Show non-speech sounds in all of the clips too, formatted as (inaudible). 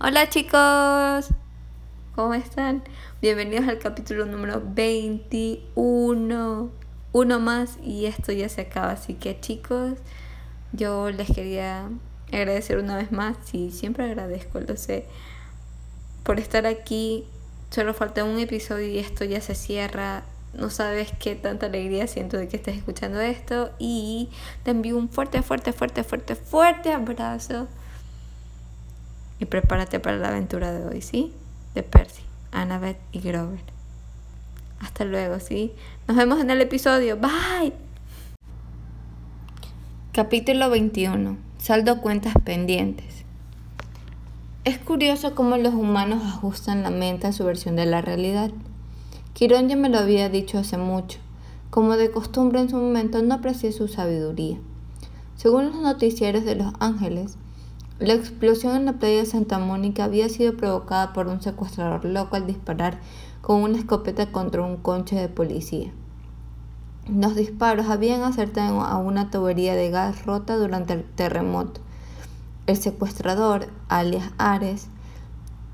Hola chicos, ¿cómo están? Bienvenidos al capítulo número 21. Uno más y esto ya se acaba. Así que chicos, yo les quería agradecer una vez más. Sí, siempre agradezco, lo sé, por estar aquí. Solo falta un episodio y esto ya se cierra. No sabes qué tanta alegría siento de que estés escuchando esto. Y te envío un fuerte, fuerte, fuerte, fuerte, fuerte abrazo y prepárate para la aventura de hoy, ¿sí? De Percy, Annabeth y Grover. Hasta luego, ¿sí? Nos vemos en el episodio. Bye. Capítulo 21. Saldo cuentas pendientes. Es curioso cómo los humanos ajustan la mente a su versión de la realidad. Quirón ya me lo había dicho hace mucho. Como de costumbre en su momento no aprecié su sabiduría. Según los noticieros de Los Ángeles, la explosión en la playa de Santa Mónica había sido provocada por un secuestrador loco al disparar con una escopeta contra un conche de policía. Los disparos habían acertado a una tubería de gas rota durante el terremoto. El secuestrador, alias Ares,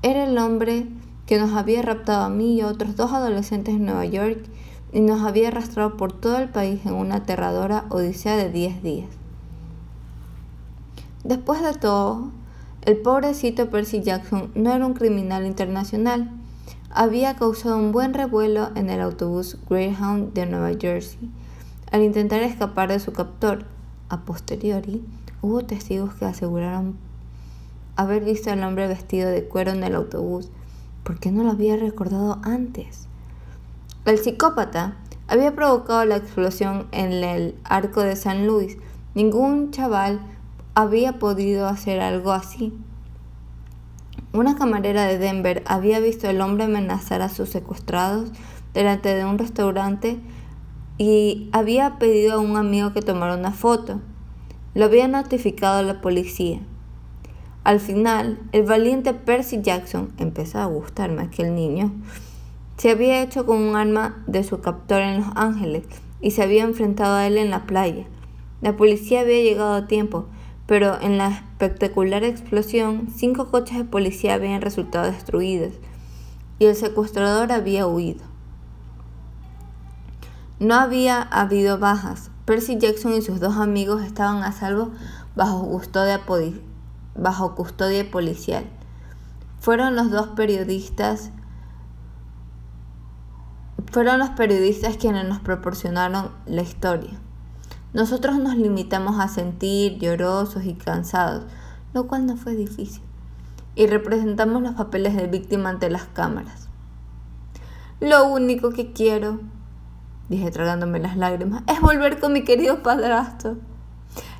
era el hombre que nos había raptado a mí y a otros dos adolescentes en Nueva York y nos había arrastrado por todo el país en una aterradora odisea de 10 días. Después de todo, el pobrecito Percy Jackson no era un criminal internacional. Había causado un buen revuelo en el autobús Greyhound de Nueva Jersey. Al intentar escapar de su captor, a posteriori, hubo testigos que aseguraron haber visto al hombre vestido de cuero en el autobús. ¿Por qué no lo había recordado antes? El psicópata había provocado la explosión en el arco de San Luis. Ningún chaval había podido hacer algo así. Una camarera de Denver había visto al hombre amenazar a sus secuestrados delante de un restaurante y había pedido a un amigo que tomara una foto. Lo había notificado a la policía. Al final, el valiente Percy Jackson, empezó a gustarme aquel niño, se había hecho con un arma de su captor en Los Ángeles y se había enfrentado a él en la playa. La policía había llegado a tiempo, pero en la espectacular explosión cinco coches de policía habían resultado destruidos y el secuestrador había huido. No había habido bajas. Percy Jackson y sus dos amigos estaban a salvo bajo custodia, policial. Fueron los dos periodistas fueron los periodistas quienes nos proporcionaron la historia. Nosotros nos limitamos a sentir llorosos y cansados, lo cual no fue difícil, y representamos los papeles de víctima ante las cámaras. Lo único que quiero, dije tragándome las lágrimas, es volver con mi querido padrastro.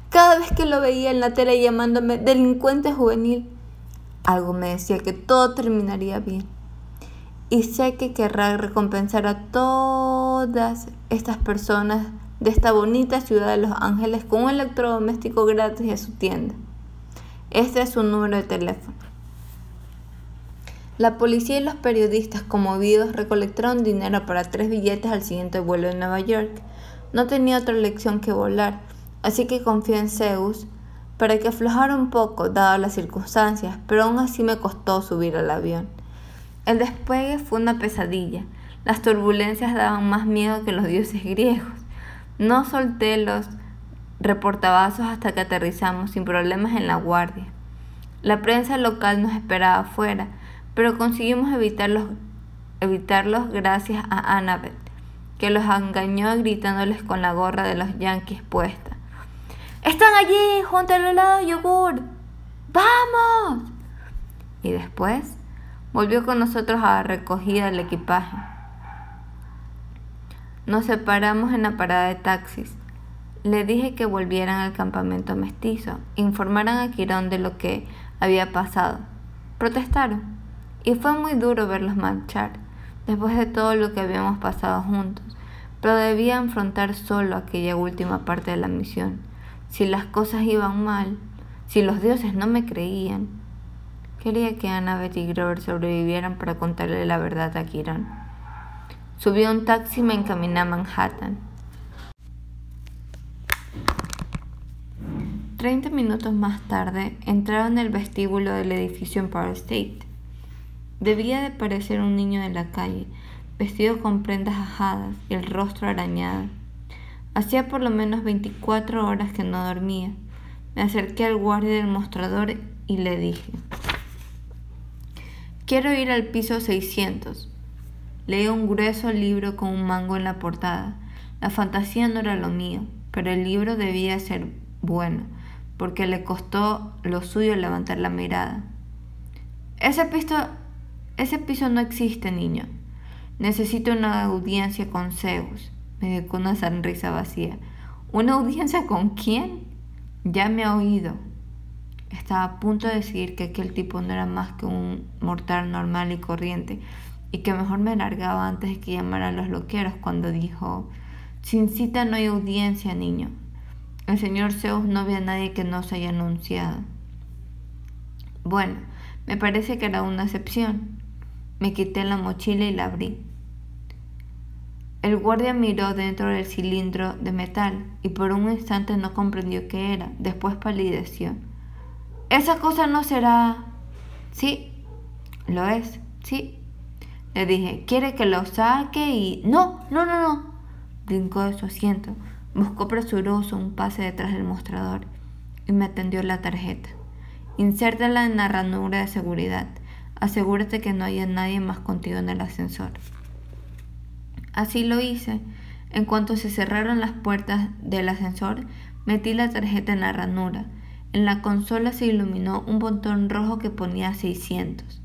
Cada vez que lo veía en la tele llamándome delincuente juvenil, algo me decía que todo terminaría bien. Y sé que querrá recompensar a todas estas personas de esta bonita ciudad de Los Ángeles con un electrodoméstico gratis a su tienda. Este es su número de teléfono. La policía y los periodistas conmovidos recolectaron dinero para tres billetes al siguiente vuelo de Nueva York. No tenía otra elección que volar, así que confié en Zeus para que aflojara un poco, dadas las circunstancias, pero aún así me costó subir al avión. El despegue fue una pesadilla. Las turbulencias daban más miedo que los dioses griegos. No solté los reportabazos hasta que aterrizamos sin problemas en la guardia. La prensa local nos esperaba afuera, pero conseguimos evitarlos, evitarlos gracias a Annabeth, que los engañó gritándoles con la gorra de los yankees puesta. ¡Están allí, junto al helado de yogur! ¡Vamos! Y después volvió con nosotros a la recogida del equipaje. Nos separamos en la parada de taxis. Le dije que volvieran al campamento mestizo, informaran a Quirón de lo que había pasado. Protestaron, y fue muy duro verlos marchar, después de todo lo que habíamos pasado juntos, pero debía enfrentar solo aquella última parte de la misión. Si las cosas iban mal, si los dioses no me creían, quería que Annabeth y Grover sobrevivieran para contarle la verdad a Quirón. Subí a un taxi y me encaminé a Manhattan. Treinta minutos más tarde entraron en el vestíbulo del edificio Empire State. Debía de parecer un niño de la calle, vestido con prendas ajadas y el rostro arañado. Hacía por lo menos 24 horas que no dormía. Me acerqué al guardia del mostrador y le dije, quiero ir al piso 600. Leí un grueso libro con un mango en la portada. La fantasía no era lo mío, pero el libro debía ser bueno, porque le costó lo suyo levantar la mirada. Ese piso, ese piso no existe, niño. Necesito una audiencia con Zeus. Me dio con una sonrisa vacía. ¿Una audiencia con quién? Ya me ha oído. Estaba a punto de decir que aquel tipo no era más que un mortal normal y corriente y que mejor me largaba antes de que llamara a los loqueros cuando dijo, sin cita no hay audiencia, niño. El señor Zeus no ve a nadie que no se haya anunciado. Bueno, me parece que era una excepción. Me quité la mochila y la abrí. El guardia miró dentro del cilindro de metal y por un instante no comprendió qué era. Después palideció. Esa cosa no será... Sí, lo es, sí. Le dije, ¿quiere que lo saque? Y... No, no, no, no. Brincó de su asiento. Buscó presuroso un pase detrás del mostrador y me atendió la tarjeta. Insértala en la ranura de seguridad. Asegúrate que no haya nadie más contigo en el ascensor. Así lo hice. En cuanto se cerraron las puertas del ascensor, metí la tarjeta en la ranura. En la consola se iluminó un botón rojo que ponía 600.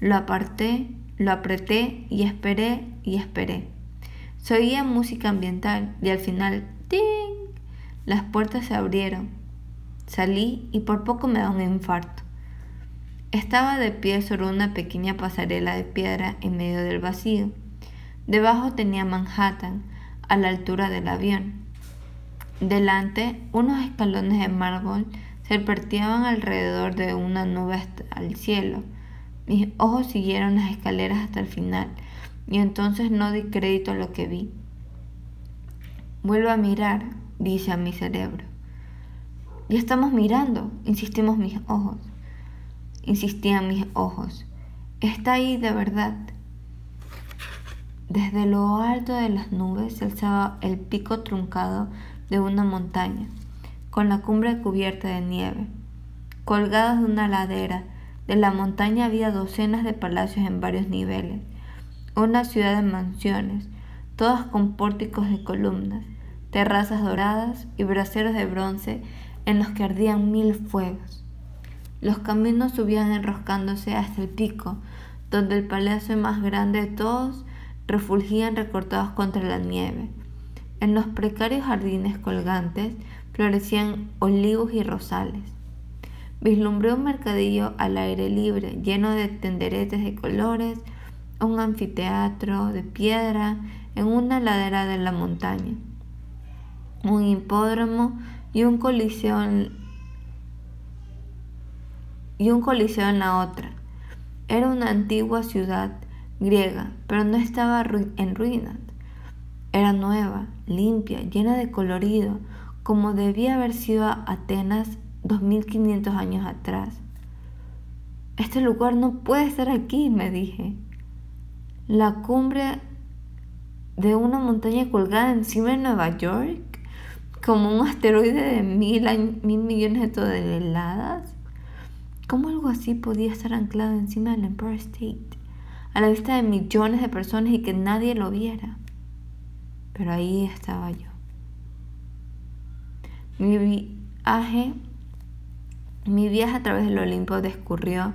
Lo aparté, lo apreté y esperé y esperé. Se oía música ambiental y al final, ¡ting! Las puertas se abrieron. Salí y por poco me da un infarto. Estaba de pie sobre una pequeña pasarela de piedra en medio del vacío. Debajo tenía Manhattan, a la altura del avión. Delante, unos escalones de mármol serpenteaban alrededor de una nube el cielo. Mis ojos siguieron las escaleras hasta el final y entonces no di crédito a lo que vi. Vuelvo a mirar, dice a mi cerebro. Ya estamos mirando, insistimos mis ojos. Insistían mis ojos. Está ahí de verdad. Desde lo alto de las nubes se alzaba el pico truncado de una montaña, con la cumbre cubierta de nieve. Colgados de una ladera de la montaña había docenas de palacios en varios niveles, una ciudad de mansiones, todas con pórticos de columnas, terrazas doradas y braseros de bronce en los que ardían mil fuegos. Los caminos subían enroscándose hasta el pico, donde el palacio más grande de todos refulgían recortados contra la nieve. En los precarios jardines colgantes florecían olivos y rosales. Vislumbré un mercadillo al aire libre, lleno de tenderetes de colores, un anfiteatro de piedra en una ladera de la montaña, un hipódromo y un coliseo en, y un coliseo en la otra. Era una antigua ciudad griega, pero no estaba en ruinas. Era nueva, limpia, llena de colorido, como debía haber sido Atenas 2500 años atrás. Este lugar no puede estar aquí, me dije. La cumbre de una montaña colgada encima de Nueva York, como un asteroide de mil, mil millones de toneladas. ¿Cómo algo así podía estar anclado encima del Empire State? a la vista de millones de personas y que nadie lo viera. Pero ahí estaba yo. Mi viaje, mi viaje a través del Olimpo discurrió,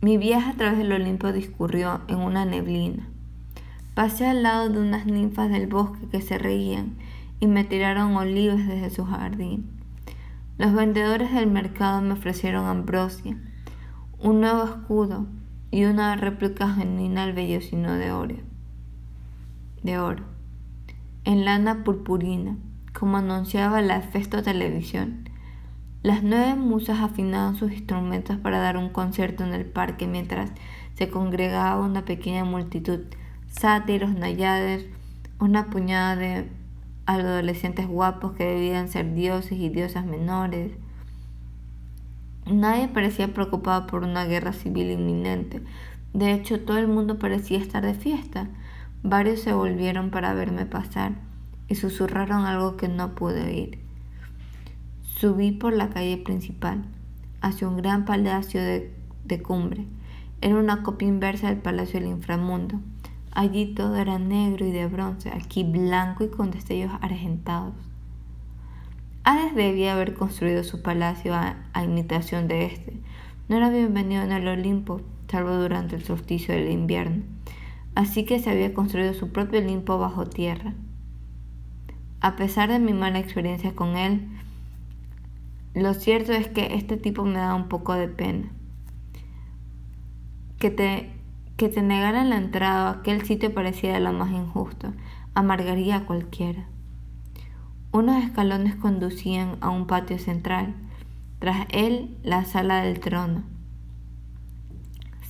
mi a través del Olimpo discurrió en una neblina. Pasé al lado de unas ninfas del bosque que se reían y me tiraron olivos desde su jardín. Los vendedores del mercado me ofrecieron ambrosia, un nuevo escudo, y una réplica genuina al vellocino de oro. De oro. En lana purpurina, como anunciaba la Festo Televisión. Las nueve musas afinaban sus instrumentos para dar un concierto en el parque mientras se congregaba una pequeña multitud, sátiros, nayades, una puñada de adolescentes guapos que debían ser dioses y diosas menores. Nadie parecía preocupado por una guerra civil inminente. De hecho, todo el mundo parecía estar de fiesta. Varios se volvieron para verme pasar y susurraron algo que no pude oír. Subí por la calle principal, hacia un gran palacio de, cumbre. Era una copia inversa del palacio del inframundo. Allí todo era negro y de bronce, aquí blanco y con destellos argentados. Hades debía haber construido su palacio a, imitación de este. No era bienvenido en el Olimpo, salvo durante el solsticio del invierno. Así que se había construido su propio Olimpo bajo tierra. A pesar de mi mala experiencia con él, lo cierto es que este tipo me da un poco de pena. Que te que te negaran la entrada a aquel sitio parecía lo más injusto, amargaría a cualquiera. Unos escalones conducían a un patio central, tras él la sala del trono.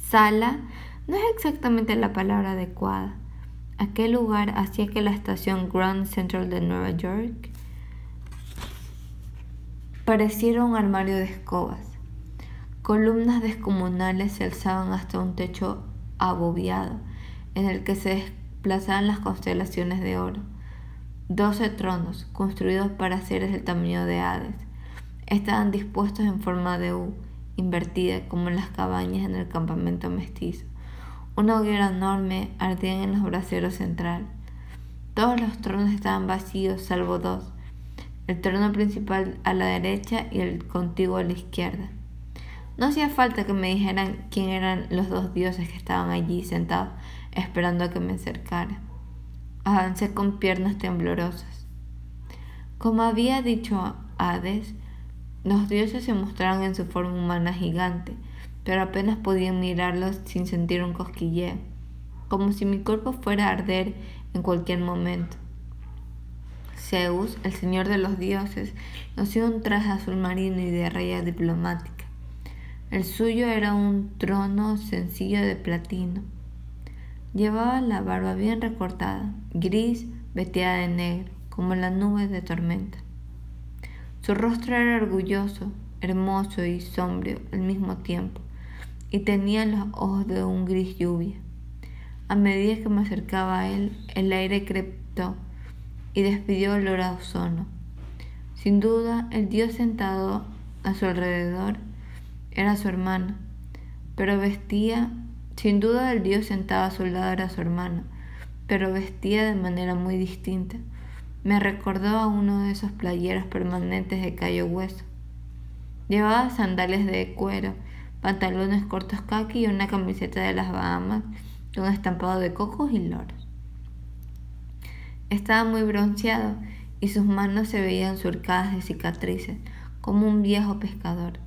Sala no es exactamente la palabra adecuada. Aquel lugar hacía que la estación Grand Central de Nueva York pareciera un armario de escobas. Columnas descomunales se alzaban hasta un techo abobiado, en el que se desplazaban las constelaciones de oro. Doce tronos, construidos para seres del tamaño de Hades, estaban dispuestos en forma de U, invertida como en las cabañas en el campamento mestizo. Una hoguera enorme ardía en los braseros central. Todos los tronos estaban vacíos, salvo dos, el trono principal a la derecha y el contiguo a la izquierda. No hacía falta que me dijeran quién eran los dos dioses que estaban allí sentados esperando a que me acercara. Avancé con piernas temblorosas. Como había dicho Hades, los dioses se mostraron en su forma humana gigante, pero apenas podía mirarlos sin sentir un cosquilleo, como si mi cuerpo fuera a arder en cualquier momento. Zeus, el señor de los dioses, dio un traje azul marino y de raya diplomática. El suyo era un trono sencillo de platino. Llevaba la barba bien recortada, gris, veteada de negro, como la nube de tormenta. Su rostro era orgulloso, hermoso y sombrío al mismo tiempo, y tenía los ojos de un gris lluvia. A medida que me acercaba a él, el aire creptó y despidió olor a ozono. Sin duda, el dios sentado a su alrededor era su hermana, pero vestía, sin duda el dios sentado a su lado era su hermano, pero vestía de manera muy distinta. Me recordó a uno de esos playeros permanentes de Cayo Hueso. Llevaba sandalias de cuero, pantalones cortos khaki y una camiseta de las Bahamas con estampado de cocos y loros. Estaba muy bronceado y sus manos se veían surcadas de cicatrices, como un viejo pescador.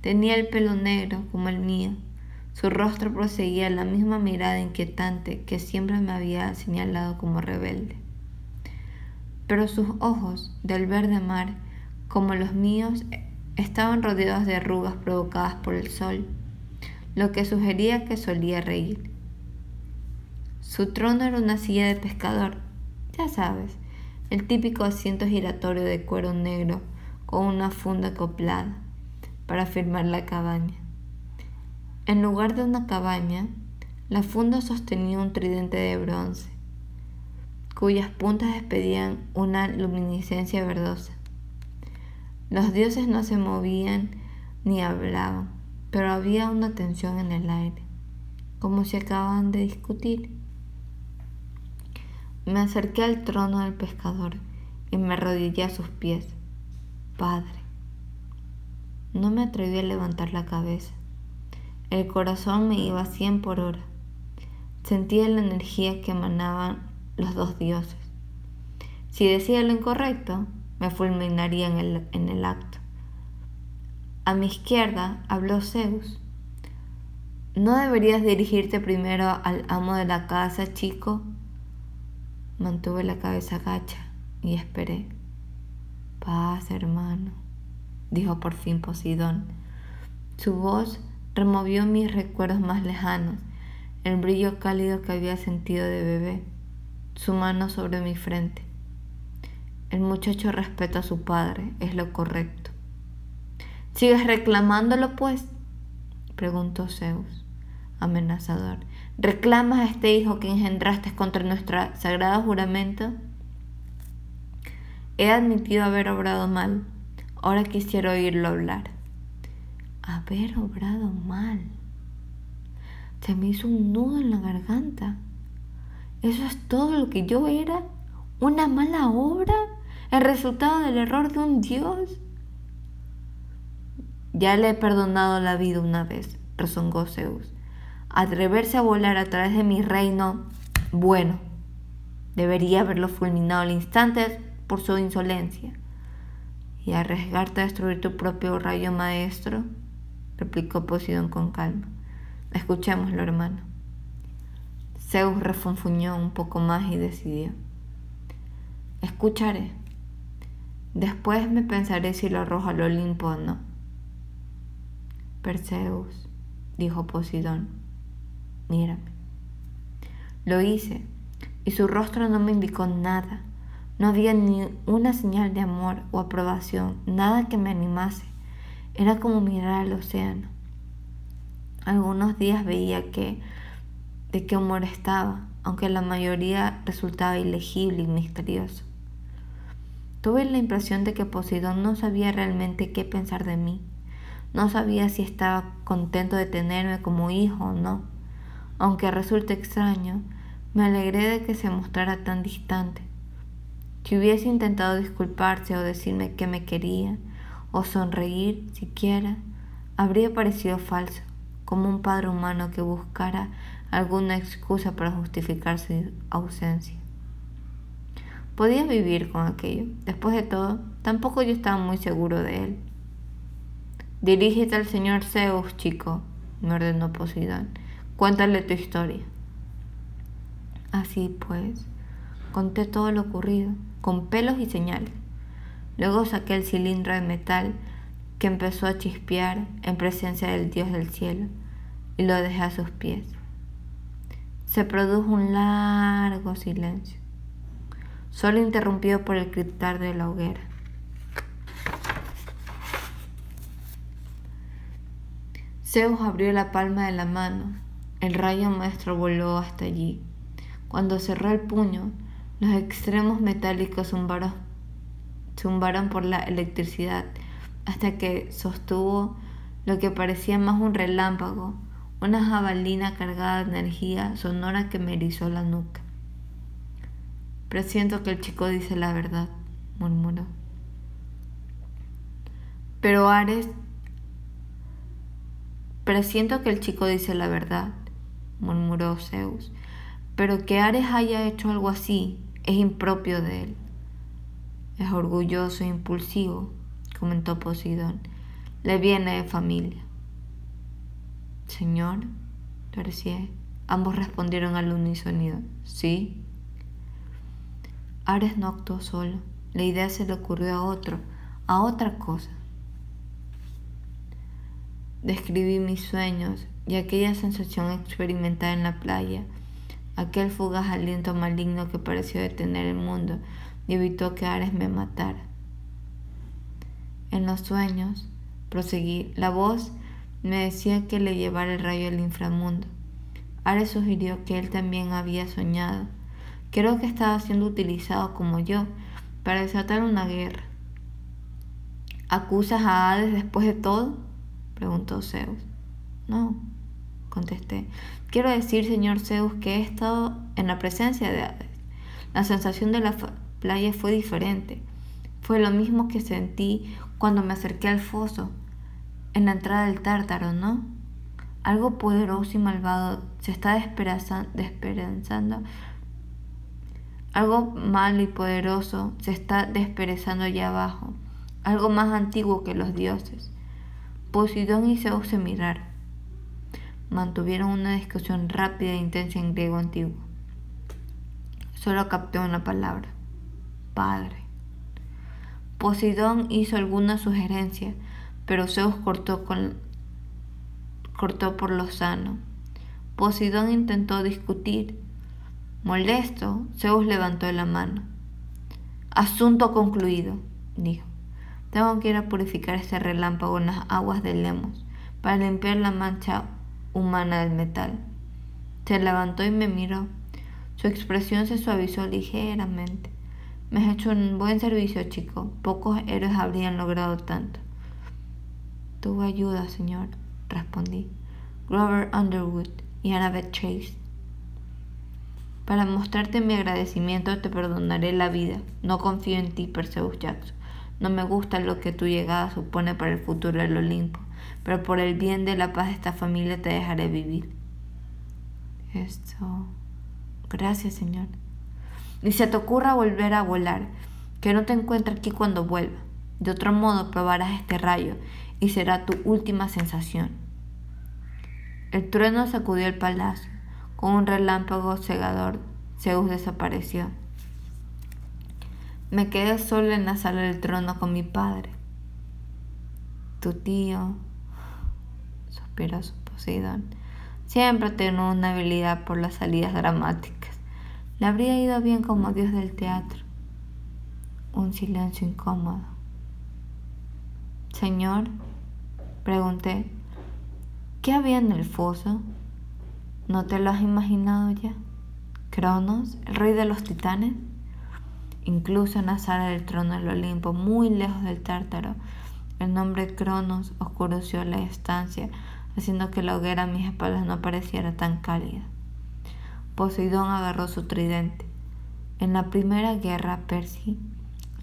Tenía el pelo negro como el mío. Su rostro proseguía la misma mirada inquietante que siempre me había señalado como rebelde. Pero sus ojos, del verde mar, como los míos, estaban rodeados de arrugas provocadas por el sol, lo que sugería que solía reír. Su trono era una silla de pescador, ya sabes, el típico asiento giratorio de cuero negro con una funda acoplada para firmar la cabaña. En lugar de una cabaña, la funda sostenía un tridente de bronce, cuyas puntas despedían una luminiscencia verdosa. Los dioses no se movían ni hablaban, pero había una tensión en el aire, como si acababan de discutir. Me acerqué al trono del pescador y me arrodillé a sus pies. Padre, no me atreví a levantar la cabeza. El corazón me iba a cien por hora. Sentía la energía que emanaban los dos dioses. Si decía lo incorrecto, me fulminaría en el, en el acto. A mi izquierda habló Zeus. ¿No deberías dirigirte primero al amo de la casa, chico? Mantuve la cabeza gacha y esperé. Paz, hermano dijo por fin Posidón. Su voz removió mis recuerdos más lejanos, el brillo cálido que había sentido de bebé, su mano sobre mi frente. El muchacho respeta a su padre, es lo correcto. ¿Sigues reclamándolo, pues? preguntó Zeus, amenazador. ¿Reclamas a este hijo que engendraste contra nuestra sagrada juramento? He admitido haber obrado mal. Ahora quisiera oírlo hablar. Haber obrado mal. Se me hizo un nudo en la garganta. ¿Eso es todo lo que yo era? ¿Una mala obra? ¿El resultado del error de un Dios? Ya le he perdonado la vida una vez, rezongó Zeus. Atreverse a volar a través de mi reino, bueno, debería haberlo fulminado al instante por su insolencia. ¿Y arriesgarte a destruir tu propio rayo maestro? replicó Poseidón con calma. Escuchémoslo, hermano. Zeus refunfuñó un poco más y decidió. Escucharé. Después me pensaré si lo arrojo al Olimpo o no. Perseus, dijo Posidón, mírame. Lo hice, y su rostro no me indicó nada. No había ni una señal de amor o aprobación, nada que me animase. Era como mirar al océano. Algunos días veía que de qué humor estaba, aunque la mayoría resultaba ilegible y misterioso. Tuve la impresión de que Poseidón no sabía realmente qué pensar de mí. No sabía si estaba contento de tenerme como hijo o no. Aunque resulte extraño, me alegré de que se mostrara tan distante. Si hubiese intentado disculparse o decirme que me quería, o sonreír siquiera, habría parecido falso, como un padre humano que buscara alguna excusa para justificar su ausencia. Podía vivir con aquello. Después de todo, tampoco yo estaba muy seguro de él. Dirígete al señor Zeus, chico, me ordenó Poseidón. Cuéntale tu historia. Así pues, conté todo lo ocurrido, con pelos y señales. Luego saqué el cilindro de metal que empezó a chispear en presencia del Dios del cielo y lo dejé a sus pies. Se produjo un largo silencio, solo interrumpido por el criptar de la hoguera. Zeus abrió la palma de la mano. El rayo maestro voló hasta allí. Cuando cerró el puño, los extremos metálicos zumbaron, zumbaron por la electricidad hasta que sostuvo lo que parecía más un relámpago, una jabalina cargada de energía sonora que me erizó la nuca. Presiento que el chico dice la verdad, murmuró. Pero Ares Presiento que el chico dice la verdad, murmuró Zeus, pero que Ares haya hecho algo así es impropio de él. Es orgulloso e impulsivo, comentó Poseidón. Le viene de familia. Señor, Tercié. Ambos respondieron al unísono. Sí. Ares no actuó solo. La idea se le ocurrió a otro, a otra cosa. Describí mis sueños y aquella sensación experimentada en la playa, aquel fugaz aliento maligno que pareció detener el mundo y evitó que Ares me matara. En los sueños, proseguí, la voz me decía que le llevara el rayo al inframundo. Ares sugirió que él también había soñado. Creo que estaba siendo utilizado como yo para desatar una guerra. ¿Acusas a Hades después de todo? Preguntó Zeus. No, contesté. Quiero decir, señor Zeus, que he estado en la presencia de Hades. La sensación de la playa fue diferente. Fue lo mismo que sentí cuando me acerqué al foso, en la entrada del tártaro, ¿no? Algo poderoso y malvado se está desesperanzando. Algo malo y poderoso se está desperezando allá abajo. Algo más antiguo que los dioses. Posidón y Zeus se miraron. Mantuvieron una discusión rápida e intensa en griego antiguo. Solo capté una palabra. Padre. Posidón hizo alguna sugerencia, pero Zeus cortó, con, cortó por lo sano. Posidón intentó discutir. Molesto, Zeus levantó la mano. Asunto concluido, dijo. Tengo que ir a purificar este relámpago en las aguas de Lemos para limpiar la mancha humana del metal. Se levantó y me miró. Su expresión se suavizó ligeramente. Me has hecho un buen servicio, chico. Pocos héroes habrían logrado tanto. Tuvo ayuda, señor, respondí. Grover Underwood y Annabeth Chase. Para mostrarte mi agradecimiento te perdonaré la vida. No confío en ti, Perseus Jackson. No me gusta lo que tu llegada supone para el futuro del Olimpo, pero por el bien de la paz de esta familia te dejaré vivir. Esto. Gracias, Señor. Ni se te ocurra volver a volar, que no te encuentre aquí cuando vuelva. De otro modo probarás este rayo y será tu última sensación. El trueno sacudió el palacio. Con un relámpago cegador, Zeus desapareció. Me quedé solo en la sala del trono con mi padre. Tu tío, suspiró su Poseidón, siempre tenía una habilidad por las salidas dramáticas. Le habría ido bien como dios del teatro. Un silencio incómodo. Señor, pregunté, ¿qué había en el foso? ¿No te lo has imaginado ya? ¿Cronos, el rey de los titanes? Incluso en la sala del trono del Olimpo, muy lejos del tártaro, el nombre Cronos oscureció la estancia, haciendo que la hoguera a mis espaldas no pareciera tan cálida. Poseidón agarró su tridente. En la primera guerra, Percy,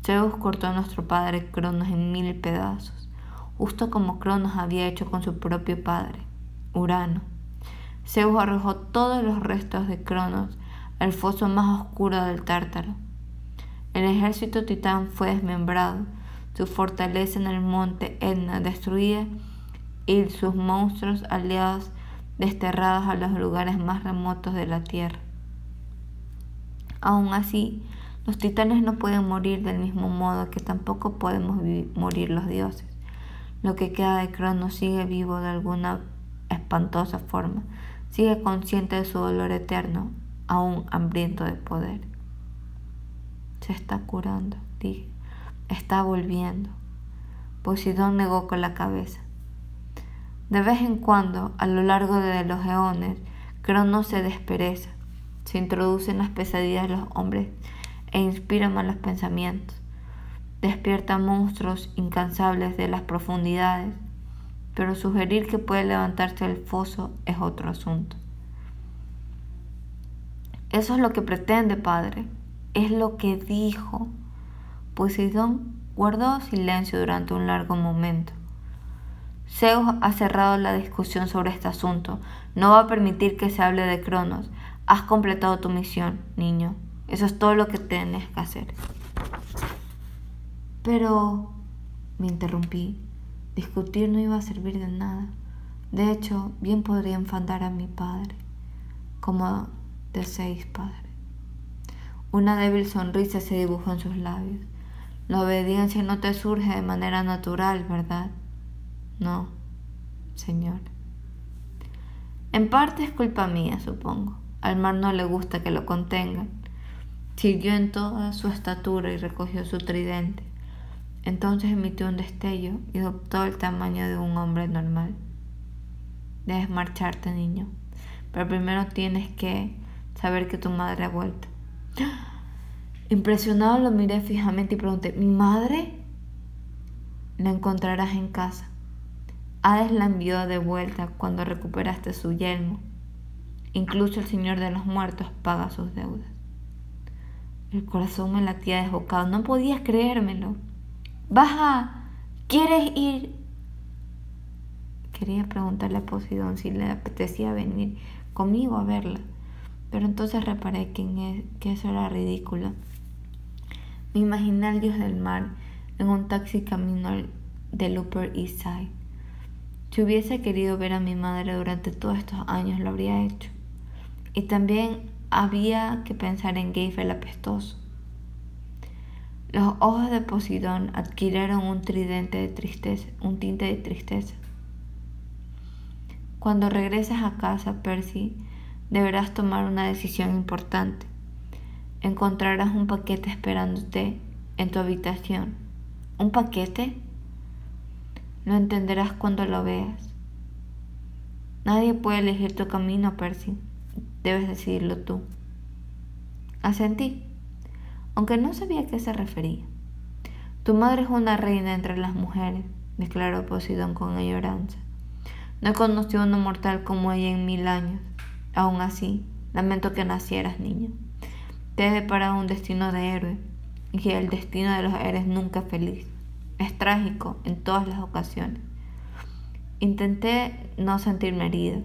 Zeus cortó a nuestro padre Cronos en mil pedazos, justo como Cronos había hecho con su propio padre, Urano. Zeus arrojó todos los restos de Cronos al foso más oscuro del Tártaro. El ejército titán fue desmembrado, su fortaleza en el monte Etna destruida y sus monstruos aliados desterrados a los lugares más remotos de la tierra. Aún así, los titanes no pueden morir del mismo modo que tampoco podemos morir los dioses. Lo que queda de Cronos sigue vivo de alguna espantosa forma, sigue consciente de su dolor eterno, aún hambriento de poder. Se está curando, dije. Está volviendo. Posidón negó con la cabeza. De vez en cuando, a lo largo de los eones, Cronos se despereza, se introduce en las pesadillas de los hombres e inspira malos pensamientos. Despierta monstruos incansables de las profundidades, pero sugerir que puede levantarse del foso es otro asunto. Eso es lo que pretende, padre, es lo que dijo. Poseidón guardó silencio durante un largo momento. Zeus ha cerrado la discusión sobre este asunto. No va a permitir que se hable de Cronos. Has completado tu misión, niño. Eso es todo lo que tienes que hacer. Pero, me interrumpí, discutir no iba a servir de nada. De hecho, bien podría enfadar a mi padre, como deseéis, padre. Una débil sonrisa se dibujó en sus labios. La obediencia no te surge de manera natural, ¿verdad? No, Señor. En parte es culpa mía, supongo. Al mar no le gusta que lo contengan. Siguió en toda su estatura y recogió su tridente. Entonces emitió un destello y adoptó el tamaño de un hombre normal. Debes marcharte, niño. Pero primero tienes que saber que tu madre ha vuelto. Impresionado lo miré fijamente y pregunté, ¿mi madre? La encontrarás en casa. Hades la envió de vuelta cuando recuperaste su yelmo. Incluso el Señor de los Muertos paga sus deudas. El corazón me latía desbocado. No podías creérmelo. Baja, ¿quieres ir? Quería preguntarle a Posidón si le apetecía venir conmigo a verla pero entonces reparé que, eso era ridículo. Me imaginé al dios del mar en un taxi camino del Upper East Side. Si hubiese querido ver a mi madre durante todos estos años, lo habría hecho. Y también había que pensar en Gabe el apestoso. Los ojos de Posidón adquirieron un tridente de tristeza, un tinte de tristeza. Cuando regreses a casa, Percy, deberás tomar una decisión importante. Encontrarás un paquete esperándote en tu habitación. ¿Un paquete? Lo entenderás cuando lo veas. Nadie puede elegir tu camino, Percy. Debes decidirlo tú. Asentí, aunque no sabía a qué se refería. Tu madre es una reina entre las mujeres, declaró Posidón con añoranza. No he conocido a una mortal como ella en mil años. Aún así, lamento que nacieras, niño. Te he deparado un destino de héroe, y el destino de los héroes nunca feliz. Es trágico en todas las ocasiones. Intenté no sentirme herida.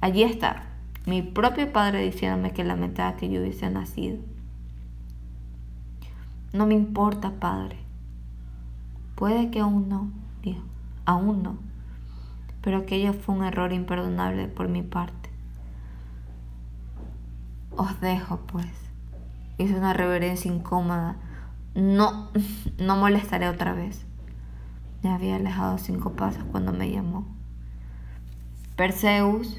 Allí está, mi propio padre diciéndome que lamentaba que yo hubiese nacido. No me importa, padre. Puede que aún no, dijo, aún no. Pero aquello fue un error imperdonable por mi parte. Os dejo, pues. Hice una reverencia incómoda. No, (laughs) no molestaré otra vez. Me había alejado cinco pasos cuando me llamó. Perseus,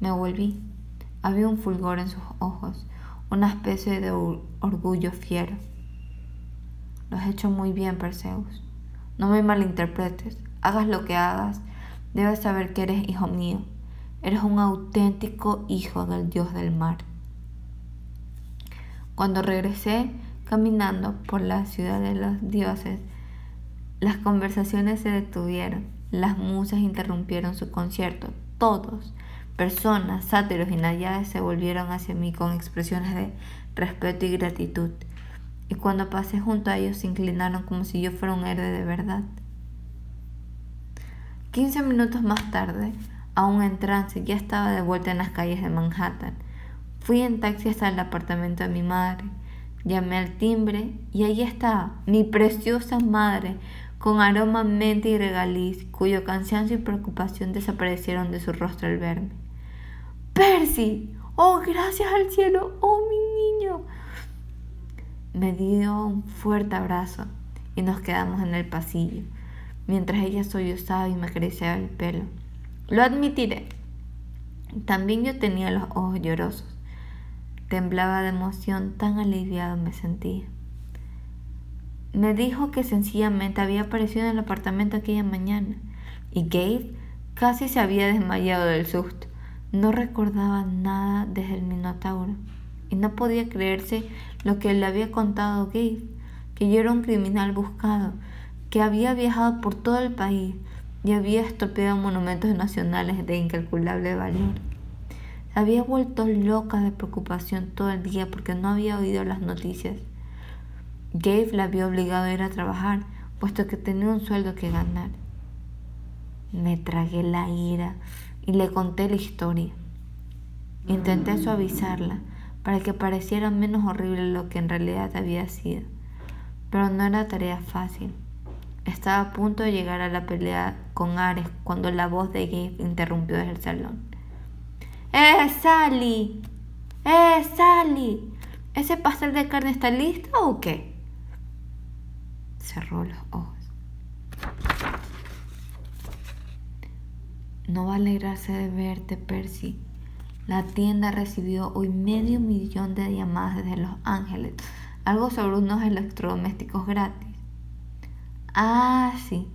me volví. Había un fulgor en sus ojos, una especie de orgullo fiero. Lo has hecho muy bien, Perseus. No me malinterpretes. Hagas lo que hagas, debes saber que eres hijo mío. Eres un auténtico hijo del dios del mar. Cuando regresé caminando por la ciudad de los dioses, las conversaciones se detuvieron. Las musas interrumpieron su concierto. Todos, personas, sátiros y nayades, se volvieron hacia mí con expresiones de respeto y gratitud. Y cuando pasé junto a ellos se inclinaron como si yo fuera un héroe de verdad. Quince minutos más tarde, aún en trance, ya estaba de vuelta en las calles de Manhattan. Fui en taxi hasta el apartamento de mi madre. Llamé al timbre y allí estaba, mi preciosa madre, con aroma mente y regaliz, cuyo cansancio y preocupación desaparecieron de su rostro al verme. ¡Percy! ¡Oh, gracias al cielo! ¡Oh, mi niño! Me dio un fuerte abrazo y nos quedamos en el pasillo, mientras ella sollozaba y me acariciaba el pelo. Lo admitiré. También yo tenía los ojos llorosos. Temblaba de emoción, tan aliviado me sentía. Me dijo que sencillamente había aparecido en el apartamento aquella mañana y Gabe casi se había desmayado del susto. No recordaba nada desde el Minotauro y no podía creerse lo que le había contado Gabe, que yo era un criminal buscado, que había viajado por todo el país y había estropeado monumentos nacionales de incalculable valor. Había vuelto loca de preocupación todo el día porque no había oído las noticias Gabe la había obligado a ir a trabajar, puesto que tenía un sueldo que ganar. Me tragué la ira y le conté la historia. Intenté suavizarla para que pareciera menos horrible lo que en realidad había sido, pero no era tarea fácil. Estaba a punto de llegar a la pelea con Ares cuando la voz de Gabe interrumpió desde el salón. ¡Eh, Sally! ¡Eh, Sally! ¿Ese pastel de carne está listo o qué? cerró los ojos. No va a alegrarse de verte, Percy. La tienda recibió hoy medio millón de llamadas desde Los Ángeles, algo sobre unos electrodomésticos gratis. Ah, sí.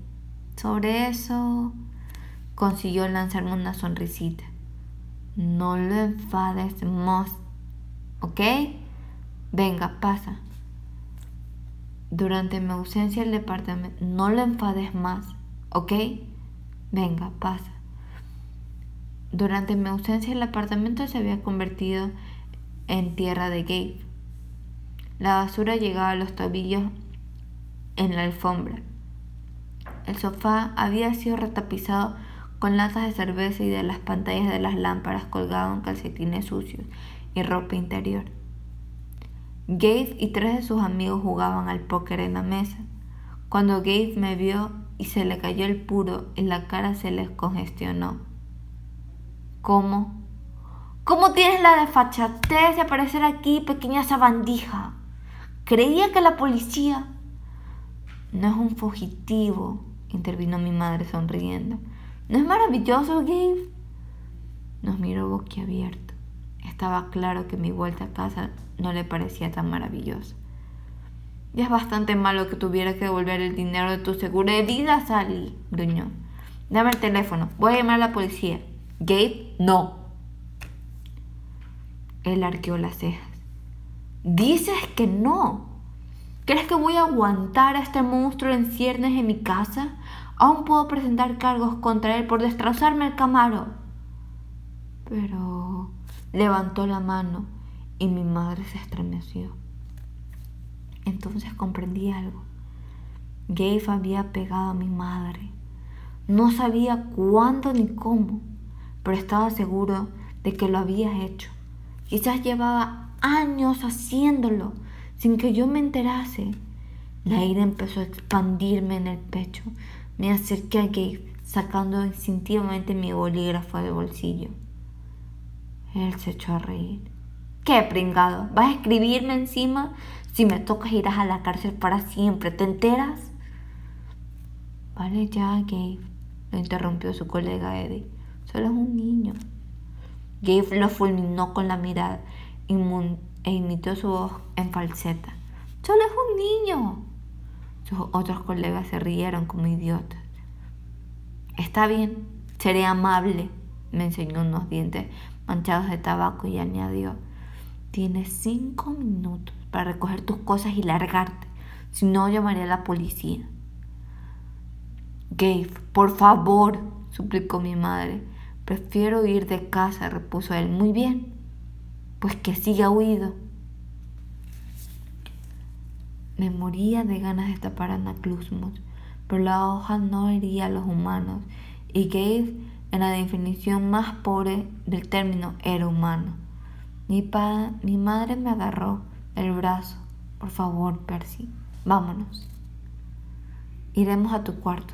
Sobre eso consiguió lanzarme una sonrisita. No lo enfades, Moss. ¿Ok? Venga, pasa. Durante mi ausencia el departamento, no lo enfades más, ¿ok? Venga, pasa. Durante mi ausencia el apartamento se había convertido en tierra de Gabe. La basura llegaba a los tobillos en la alfombra. El sofá había sido retapizado con latas de cerveza y de las pantallas de las lámparas colgaban calcetines sucios y ropa interior. Gabe y tres de sus amigos jugaban al póker en la mesa. Cuando Gabe me vio y se le cayó el puro y la cara se le congestionó. ¿Cómo? ¿Cómo tienes la desfachatez de aparecer aquí, pequeña sabandija? Creía que la policía... No es un fugitivo, intervino mi madre sonriendo. ¿No es maravilloso, Gabe? Nos miró boquiabierto. Estaba claro que mi vuelta a casa no le parecía tan maravillosa. Ya es bastante malo que tuviera que devolver el dinero de tu seguro de vida, Sally, gruñó. Dame el teléfono, voy a llamar a la policía. Gabe, no. Él arqueó las cejas. Dices que no. ¿Crees que voy a aguantar a este monstruo en ciernes en mi casa? Aún puedo presentar cargos contra él por destrozarme el camaro. Pero levantó la mano y mi madre se estremeció. Entonces comprendí algo. Gabe había pegado a mi madre. No sabía cuándo ni cómo, pero estaba seguro de que lo había hecho. Quizás llevaba años haciéndolo sin que yo me enterase. La ira empezó a expandirme en el pecho. Me acerqué a Gabe, sacando instintivamente mi bolígrafo del bolsillo. Él se echó a reír. ¿Qué pringado? ¿Vas a escribirme encima? Si me tocas irás a la cárcel para siempre, ¿te enteras? Vale ya, Gabe, lo interrumpió su colega Eddie. Solo es un niño. Gabe lo fulminó con la mirada e imitó su voz en falseta. Solo es un niño. Otros colegas se rieron como idiotas. Está bien, seré amable, me enseñó unos dientes manchados de tabaco y añadió, tienes cinco minutos para recoger tus cosas y largarte, si no llamaré a la policía. Gabe, por favor, suplicó mi madre. Prefiero ir de casa, repuso él. Muy bien, pues que siga huido. Me moría de ganas de tapar a Naclusmos, pero la hoja no hería a los humanos y Gabe, en la definición más pobre del término, era humano. Mi, pa mi madre me agarró el brazo. Por favor, Percy, vámonos. Iremos a tu cuarto.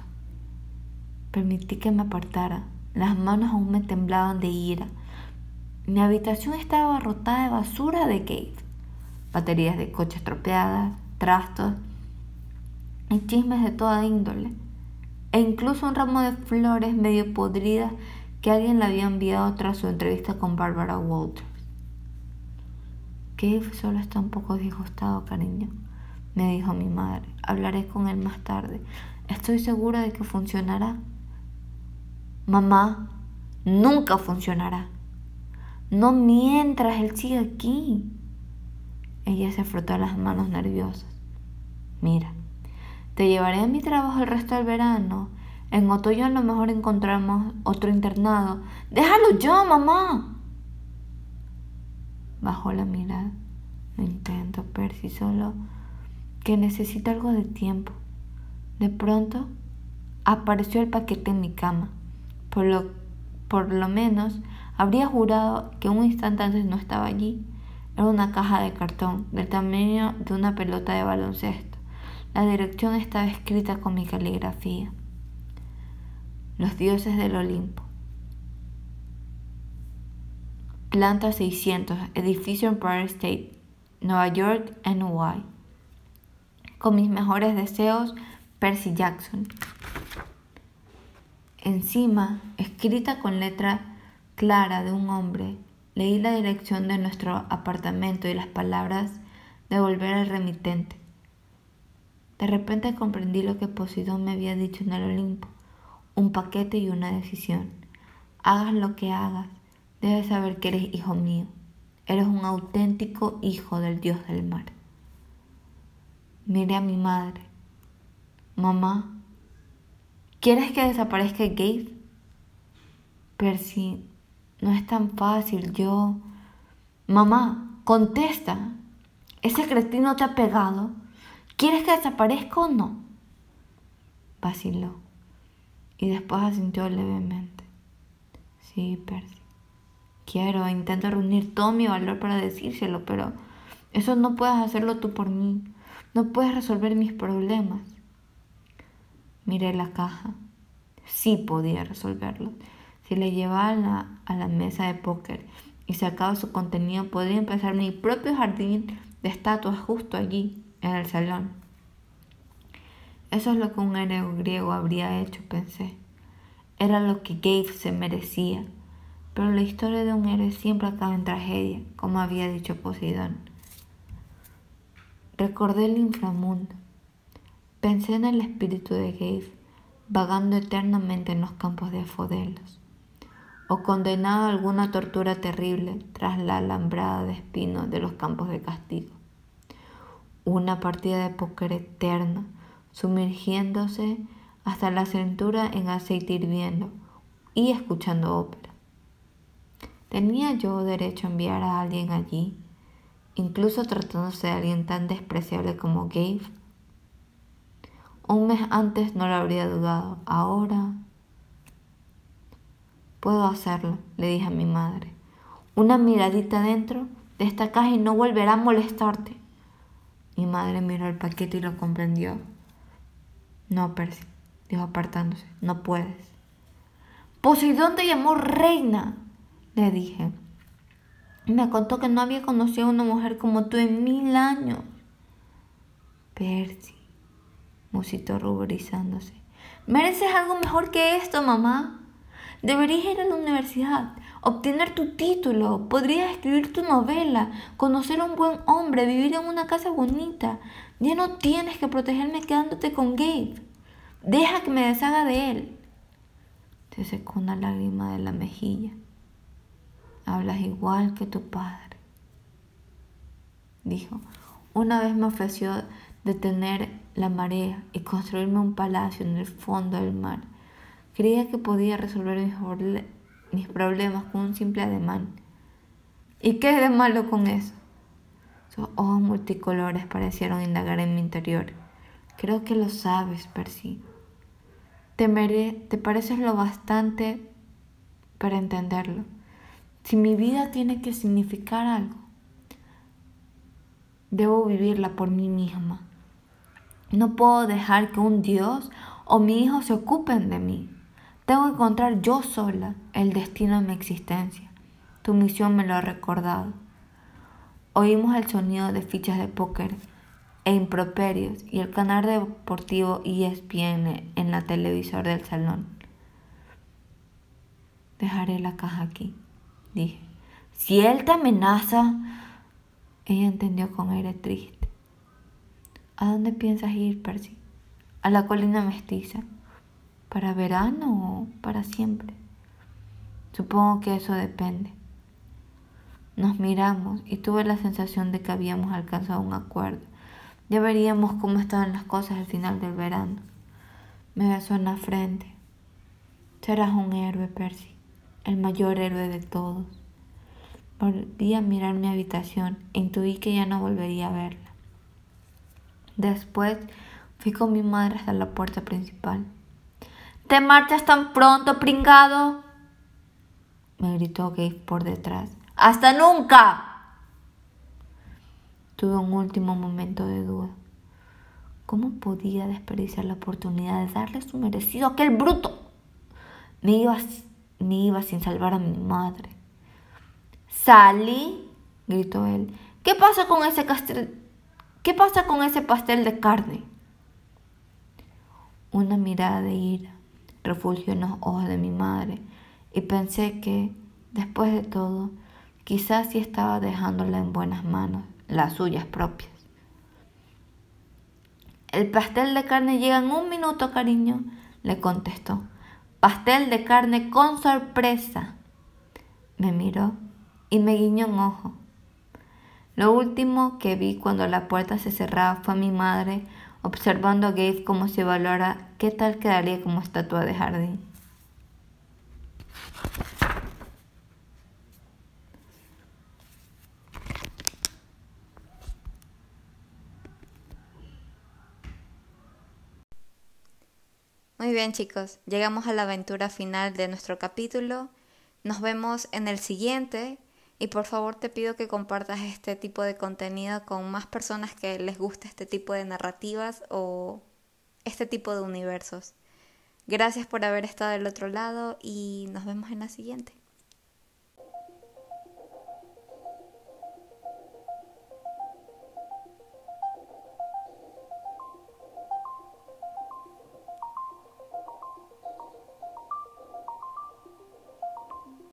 Permití que me apartara. Las manos aún me temblaban de ira. Mi habitación estaba abarrotada de basura de Kate. Baterías de coches estropeadas, trastos y chismes de toda índole. E incluso un ramo de flores medio podridas que alguien le había enviado tras su entrevista con Barbara Walters. Gabe solo está un poco disgustado, cariño, me dijo mi madre. Hablaré con él más tarde. Estoy segura de que funcionará. Mamá, nunca funcionará. No mientras él siga aquí. Ella se frotó las manos nerviosas. Mira, te llevaré a mi trabajo el resto del verano. En otoño a lo mejor encontramos otro internado. Déjalo yo, mamá. Bajó la mirada. Lo intento, Percy, solo que necesito algo de tiempo. De pronto apareció el paquete en mi cama. Por lo, por lo menos habría jurado que un instante antes no estaba allí. Era una caja de cartón del tamaño de una pelota de baloncesto. La dirección estaba escrita con mi caligrafía. Los dioses del Olimpo. Planta 600, edificio Empire State, Nueva York, NY. Con mis mejores deseos, Percy Jackson. Encima, escrita con letra clara de un hombre, leí la dirección de nuestro apartamento y las palabras devolver al remitente. De repente comprendí lo que Posidón me había dicho en el Olimpo, un paquete y una decisión. Hagas lo que hagas, Debes saber que eres hijo mío. Eres un auténtico hijo del Dios del mar. Miré a mi madre. Mamá, ¿quieres que desaparezca Gabe? Percy, no es tan fácil. Yo... Mamá, contesta. ¿Ese cretino te ha pegado? ¿Quieres que desaparezca o no? Vaciló y después asintió levemente. Sí, Percy quiero, intento reunir todo mi valor para decírselo, pero eso no puedes hacerlo tú por mí. No puedes resolver mis problemas. Miré la caja. Sí podía resolverlo. Si le llevaba a la, a la mesa de póker y sacaba su contenido, podría empezar mi propio jardín de estatuas justo allí, en el salón. Eso es lo que un héroe griego habría hecho, pensé. Era lo que Gabe se merecía pero la historia de un héroe siempre acaba en tragedia, como había dicho Poseidón. Recordé el inframundo. Pensé en el espíritu de Gabe, vagando eternamente en los campos de afodelos, o condenado a alguna tortura terrible tras la alambrada de espinos de los campos de castigo. Una partida de póker eterna, sumergiéndose hasta la cintura en aceite hirviendo y escuchando ópera. ¿Tenía yo derecho a enviar a alguien allí, incluso tratándose de alguien tan despreciable como Gabe? Un mes antes no lo habría dudado, ahora puedo hacerlo, le dije a mi madre. Una miradita dentro de esta caja y no volverá a molestarte. Mi madre miró el paquete y lo comprendió. No, Percy, dijo apartándose, no puedes. Poseidón te llamó reina, le dije. Me contó que no había conocido a una mujer como tú en mil años. Percy, musitó ruborizándose. Mereces algo mejor que esto, mamá. Deberías ir a la universidad, obtener tu título, podrías escribir tu novela, conocer a un buen hombre, vivir en una casa bonita. Ya no tienes que protegerme quedándote con Gabe. Deja que me deshaga de él. Se secó una lágrima de la mejilla. Hablas igual que tu padre, dijo. Una vez me ofreció detener la marea y construirme un palacio en el fondo del mar. Creía que podía resolver mis, mis problemas con un simple ademán. ¿Y qué de malo con eso? Sus ojos multicolores parecieron indagar en mi interior. Creo que lo sabes, Percy. Te, te pareces lo bastante para entenderlo. Si mi vida tiene que significar algo, debo vivirla por mí misma. No puedo dejar que un Dios o mi hijo se ocupen de mí. Tengo que encontrar yo sola el destino de mi existencia. Tu misión me lo ha recordado. Oímos el sonido de fichas de póker e improperios y el canal deportivo ESPN en la televisor del salón. Dejaré la caja aquí, dije. Si él te amenaza, ella entendió con aire triste. ¿A dónde piensas ir, Percy? A la colina mestiza. ¿Para verano o para siempre? Supongo que eso depende. Nos miramos y tuve la sensación de que habíamos alcanzado un acuerdo ya veríamos cómo estaban las cosas al final del verano. Me besó en la frente. Serás un héroe, Percy, el mayor héroe de todos. Volví a mirar mi habitación e intuí que ya no volvería a verla. Después fui con mi madre hasta la puerta principal. ¿Te marchas tan pronto, pringado? me gritó Gabe por detrás. ¡Hasta nunca! Tuve un último momento de duda. ¿Cómo podía desperdiciar la oportunidad de darle su merecido a aquel bruto? Me iba, me iba sin salvar a mi madre. Sally, gritó él, ¿qué pasa con ese castel? ¿Qué pasa con ese pastel de carne? Una mirada de ira refugió en los ojos de mi madre y pensé que, después de todo, quizás sí estaba dejándola en buenas manos las suyas propias. El pastel de carne llega en un minuto, cariño, le contestó. Pastel de carne con sorpresa. Me miró y me guiñó un ojo. Lo último que vi cuando la puerta se cerraba fue a mi madre observando a Gabe como si evaluara qué tal quedaría como estatua de jardín. Muy bien chicos, llegamos a la aventura final de nuestro capítulo. Nos vemos en el siguiente y por favor te pido que compartas este tipo de contenido con más personas que les guste este tipo de narrativas o este tipo de universos. Gracias por haber estado del otro lado y nos vemos en la siguiente.